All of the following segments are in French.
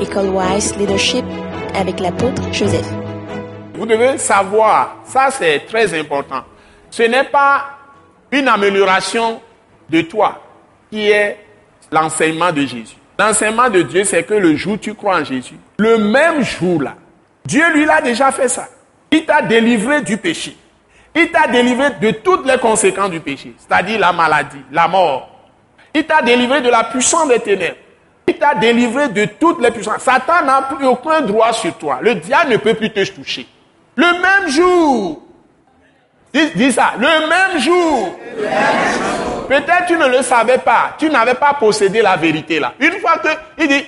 École Wise Leadership avec l'apôtre Joseph. Vous devez savoir, ça c'est très important. Ce n'est pas une amélioration de toi qui est l'enseignement de Jésus. L'enseignement de Dieu, c'est que le jour où tu crois en Jésus, le même jour-là, Dieu lui a déjà fait ça. Il t'a délivré du péché. Il t'a délivré de toutes les conséquences du péché, c'est-à-dire la maladie, la mort. Il t'a délivré de la puissance des ténèbres. Il t'a délivré de toutes les puissances. Satan n'a plus aucun droit sur toi. Le diable ne peut plus te toucher. Le même jour. Dis, ça. Le même jour. Peut-être tu ne le savais pas. Tu n'avais pas possédé la vérité là. Une fois que, il dit,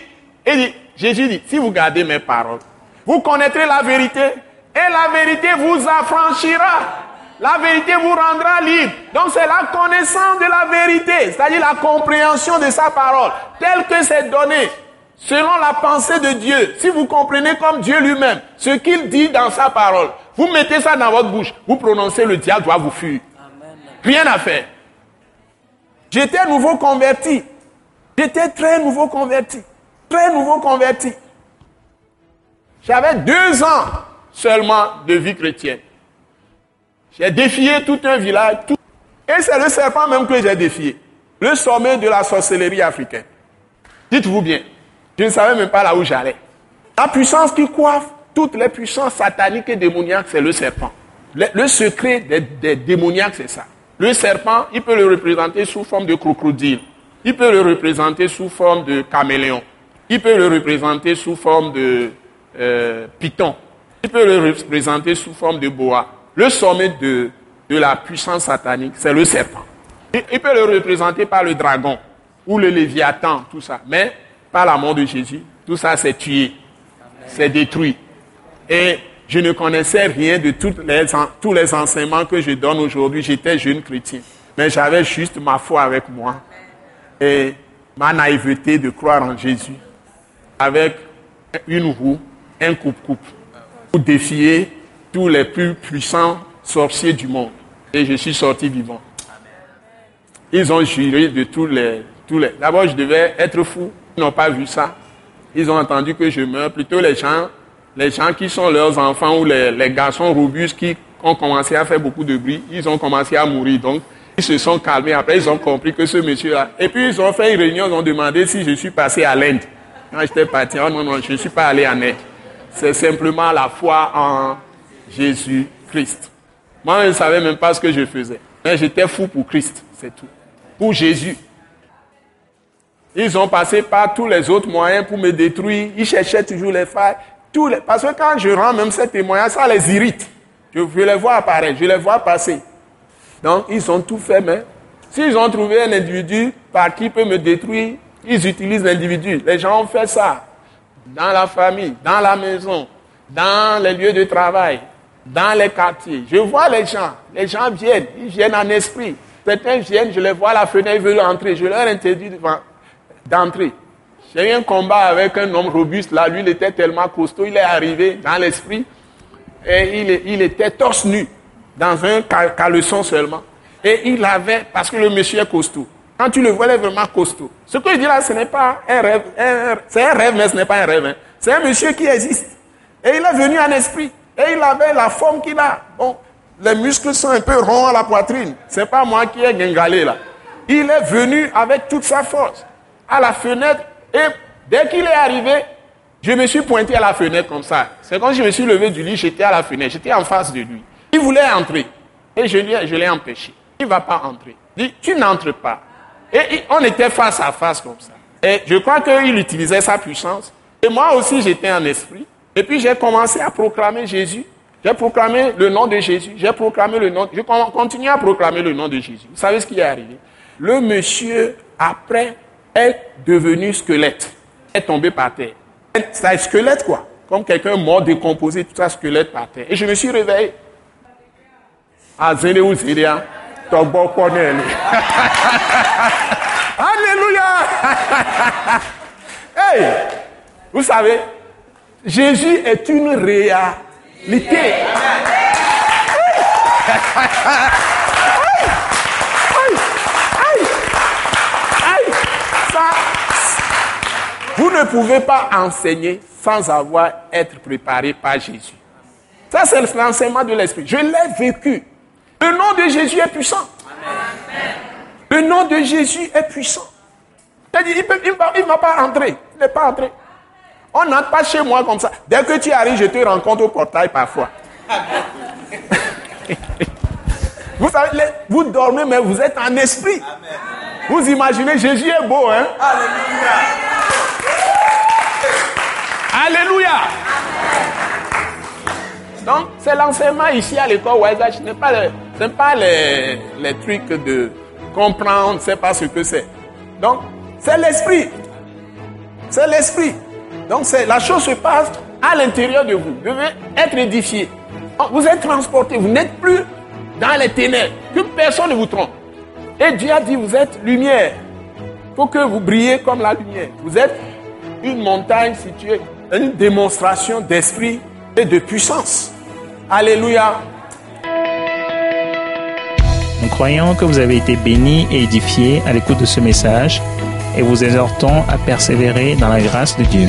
il dit, Jésus dit, si vous gardez mes paroles, vous connaîtrez la vérité et la vérité vous affranchira. La vérité vous rendra libre. Donc c'est la connaissance de la vérité, c'est-à-dire la compréhension de sa parole, telle que c'est donné, selon la pensée de Dieu. Si vous comprenez comme Dieu lui-même ce qu'il dit dans sa parole, vous mettez ça dans votre bouche, vous prononcez, le diable doit vous fuir. Rien à faire. J'étais nouveau converti. J'étais très nouveau converti. Très nouveau converti. J'avais deux ans seulement de vie chrétienne. J'ai défié tout un village. Et c'est le serpent même que j'ai défié. Le sommet de la sorcellerie africaine. Dites-vous bien, je ne savais même pas là où j'allais. La puissance qui coiffe toutes les puissances sataniques et démoniaques, c'est le serpent. Le, secret des, démoniaques, c'est ça. Le serpent, il peut le représenter sous forme de crocodile. Il peut le représenter sous forme de caméléon. Il peut le représenter sous forme de euh, python. Il peut le représenter sous forme de boa. Le sommet de, de la puissance satanique, c'est le serpent. Il, peut le représenter par le dragon ou le léviathan, tout ça. Mais par la mort de Jésus, tout ça s'est tué, c'est détruit. Et je ne connaissais rien de les, tous les enseignements que je donne aujourd'hui. J'étais jeune chrétien. Mais j'avais juste ma foi avec moi. Et ma naïveté de croire en Jésus. Avec une roue, un coupe-coupe. Pour défier tous les plus puissants sorciers du monde. Et je suis sorti vivant. Ils ont juré de tous les... Tous les... D'abord, je devais être fou. Ils n'ont pas vu ça. Ils ont entendu que je meurs. Plutôt les gens, les gens qui sont leurs enfants ou les, les garçons robustes qui ont commencé à faire beaucoup de bruit, ils ont commencé à mourir. Donc, ils se sont calmés. Après, ils ont compris que ce monsieur-là. Et puis, ils ont fait une réunion, ils ont demandé si je suis passé à l'Inde. Quand j'étais parti, oh non, non, je ne suis pas allé en Inde. C'est simplement la foi en Jésus-Christ. Moi, je ne savais même pas ce que je faisais. Mais j'étais fou pour Christ, c'est tout. Pour Jésus. Ils ont passé par tous les autres moyens pour me détruire. Ils cherchaient toujours les failles. Tous les... Parce que quand je rends même ces témoignages, ça les irrite. Je, je les vois apparaître, je les vois passer. Donc, ils ont tout fait, mais s'ils ont trouvé un individu par qui peut me détruire, ils utilisent l'individu. Les gens ont fait ça. Dans la famille, dans la maison, dans les lieux de travail, dans les quartiers. Je vois les gens. Les gens viennent. Ils viennent en esprit. Certains viennent, je les vois à la fenêtre, ils veulent entrer. Je leur interdis d'entrer. J'ai eu un combat avec un homme robuste. Là, lui, il était tellement costaud. Il est arrivé dans l'esprit. Et il, était torse nu. Dans un caleçon seulement. Et il avait, parce que le monsieur est costaud. Quand tu le vois, il est vraiment costaud. Ce que je dis là, ce n'est pas un rêve. C'est un rêve, mais ce n'est pas un rêve. Hein. C'est un monsieur qui existe. Et il est venu en esprit. Et il avait la forme qu'il a. Bon, les muscles sont un peu ronds à la poitrine. C'est pas moi qui ai gangalé là. Il est venu avec toute sa force à la fenêtre et dès qu'il est arrivé, je me suis pointé à la fenêtre comme ça. C'est quand je me suis levé du lit, j'étais à la fenêtre, j'étais en face de lui. Il voulait entrer et je, je l'ai empêché. Il ne va pas entrer. Il dit, tu n'entres pas. Et on était face à face comme ça. Et je crois qu'il utilisait sa puissance. Et moi aussi, j'étais en esprit. Et puis j'ai commencé à proclamer Jésus. J'ai proclamé le nom de Jésus. J'ai proclamé le nom. Je continue à proclamer le nom de Jésus. Vous savez ce qui est arrivé? Le monsieur, après, est devenu squelette. Est tombé par terre. C'est un squelette, quoi. Comme quelqu'un mort, décomposé, tout ça, squelette par terre. Et je me suis réveillé. Ah, Alléluia. hey! Vous savez, Jésus est une réalité. Vous ne pouvez pas enseigner sans avoir être préparé par Jésus. Ça, c'est l'enseignement de l'Esprit. Je l'ai vécu. Le nom de Jésus est puissant. Le nom de Jésus est puissant. Il ne va pas entrer. Il n'est pas entré. On n'entre pas chez moi comme ça. Dès que tu arrives, je te rencontre au portail parfois. vous savez, vous dormez, mais vous êtes en esprit. Vous imaginez, Jésus est beau, hein? Alléluia. Alléluia. Donc, c'est l'enseignement ici à l'école Wise Ce n'est pas, les, pas les, les trucs de comprendre, ne sait pas ce que c'est. Donc, c'est l'esprit. C'est l'esprit. Donc, la chose se passe à l'intérieur de vous. Vous devez être édifié. Vous êtes transporté. Vous n'êtes plus dans les ténèbres. Que personne ne vous trompe. Et Dieu a dit, vous êtes lumière. Il faut que vous brillez comme la lumière. Vous êtes une montagne située, une démonstration d'esprit et de puissance. Alléluia. Nous croyons que vous avez été bénis et édifiés à l'écoute de ce message et vous exhortons à persévérer dans la grâce de Dieu.